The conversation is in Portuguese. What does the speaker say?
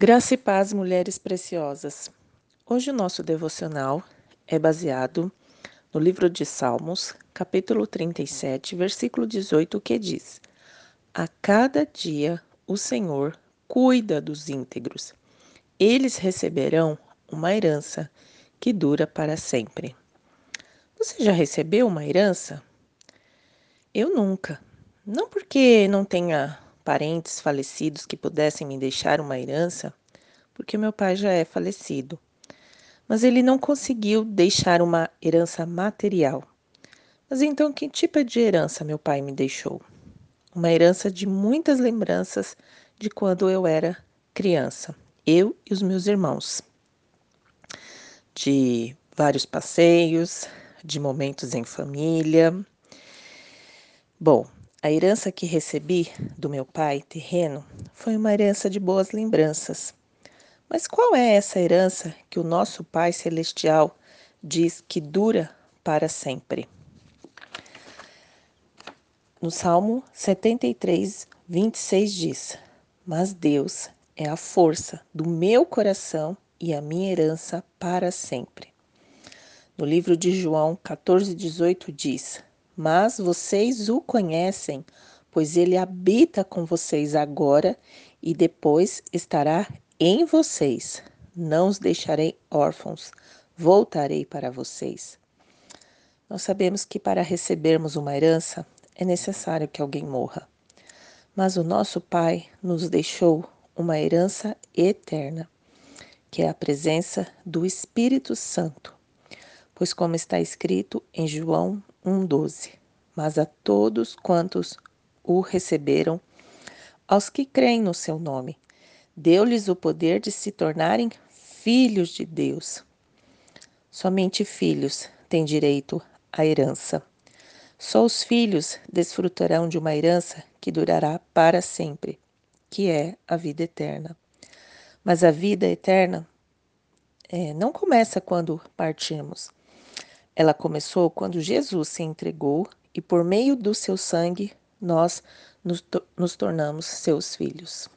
Graça e paz, mulheres preciosas. Hoje o nosso devocional é baseado no livro de Salmos, capítulo 37, versículo 18, que diz: A cada dia o Senhor cuida dos íntegros. Eles receberão uma herança que dura para sempre. Você já recebeu uma herança? Eu nunca. Não porque não tenha parentes falecidos que pudessem me deixar uma herança, porque meu pai já é falecido. Mas ele não conseguiu deixar uma herança material. Mas então, que tipo de herança meu pai me deixou? Uma herança de muitas lembranças de quando eu era criança, eu e os meus irmãos. De vários passeios, de momentos em família. Bom, a herança que recebi do meu pai terreno foi uma herança de boas lembranças. Mas qual é essa herança que o nosso Pai Celestial diz que dura para sempre? No Salmo 73, 26 diz: Mas Deus é a força do meu coração e a minha herança para sempre. No livro de João 14, 18 diz: mas vocês o conhecem, pois ele habita com vocês agora e depois estará em vocês. Não os deixarei órfãos, voltarei para vocês. Nós sabemos que para recebermos uma herança é necessário que alguém morra. Mas o nosso Pai nos deixou uma herança eterna, que é a presença do Espírito Santo. Pois, como está escrito em João 1,12. Mas a todos quantos o receberam, aos que creem no seu nome, deu-lhes o poder de se tornarem filhos de Deus. Somente filhos têm direito à herança. Só os filhos desfrutarão de uma herança que durará para sempre, que é a vida eterna. Mas a vida eterna é, não começa quando partirmos. Ela começou quando Jesus se entregou e, por meio do seu sangue, nós nos, nos tornamos seus filhos.